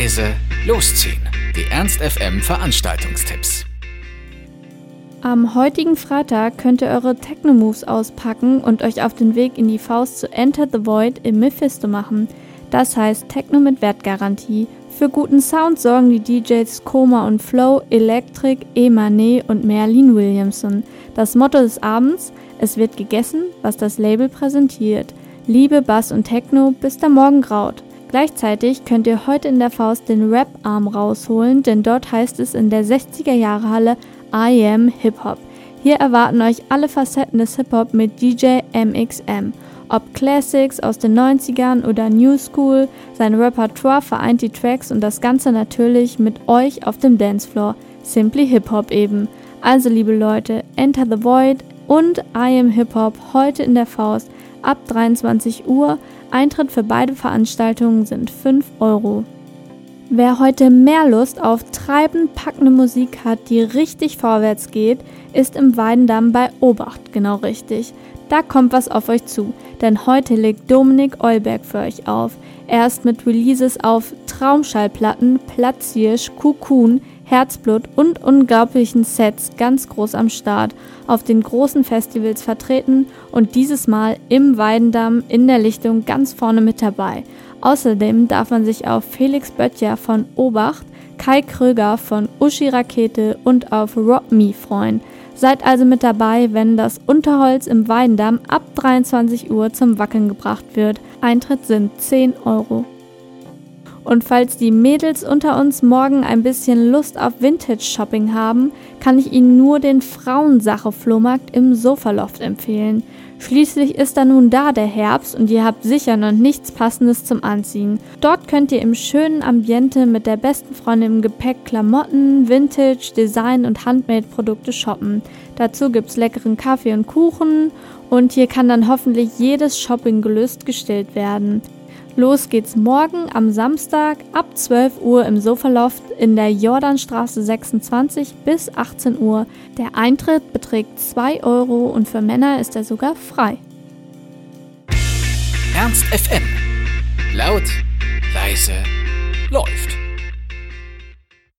leise, losziehen. Die Ernst FM Veranstaltungstipps. Am heutigen Freitag könnt ihr eure Techno-Moves auspacken und euch auf den Weg in die Faust zu Enter the Void im Mephisto machen. Das heißt Techno mit Wertgarantie. Für guten Sound sorgen die DJs Koma und Flow, Electric, Emané und Merlin Williamson. Das Motto des Abends: Es wird gegessen, was das Label präsentiert. Liebe, Bass und Techno, bis der Morgen graut. Gleichzeitig könnt ihr heute in der Faust den Rap-Arm rausholen, denn dort heißt es in der 60er Jahre Halle I Am Hip Hop. Hier erwarten euch alle Facetten des Hip Hop mit DJ MXM. Ob Classics aus den 90ern oder New School, sein Repertoire vereint die Tracks und das Ganze natürlich mit euch auf dem Dancefloor. Simply Hip Hop eben. Also liebe Leute, Enter the Void und I Am Hip Hop heute in der Faust ab 23 Uhr. Eintritt für beide Veranstaltungen sind 5 Euro. Wer heute mehr Lust auf treibend packende Musik hat, die richtig vorwärts geht, ist im Weidendamm bei Obacht genau richtig. Da kommt was auf euch zu, denn heute legt Dominik Eulberg für euch auf. Er ist mit Releases auf Traumschallplatten, Platzhirsch, Kukun, Herzblut und unglaublichen Sets ganz groß am Start, auf den großen Festivals vertreten und dieses Mal im Weidendamm in der Lichtung ganz vorne mit dabei. Außerdem darf man sich auf Felix Böttcher von Obacht, Kai Kröger von Uschi Rakete und auf Rob Me freuen. Seid also mit dabei, wenn das Unterholz im Weidendamm ab 23 Uhr zum Wackeln gebracht wird. Eintritt sind 10 Euro. Und falls die Mädels unter uns morgen ein bisschen Lust auf Vintage-Shopping haben, kann ich Ihnen nur den Frauensache-Flohmarkt im Sofaloft empfehlen. Schließlich ist da nun da der Herbst und ihr habt sicher noch nichts Passendes zum Anziehen. Dort könnt ihr im schönen Ambiente mit der besten Freundin im Gepäck Klamotten, Vintage, Design und Handmade-Produkte shoppen. Dazu gibt's leckeren Kaffee und Kuchen und hier kann dann hoffentlich jedes Shoppinggelüst gestillt werden. Los geht's morgen am Samstag ab 12 Uhr im Sofaloft in der Jordanstraße 26 bis 18 Uhr. Der Eintritt beträgt 2 Euro und für Männer ist er sogar frei. Ernst FM. Laut, leise, läuft.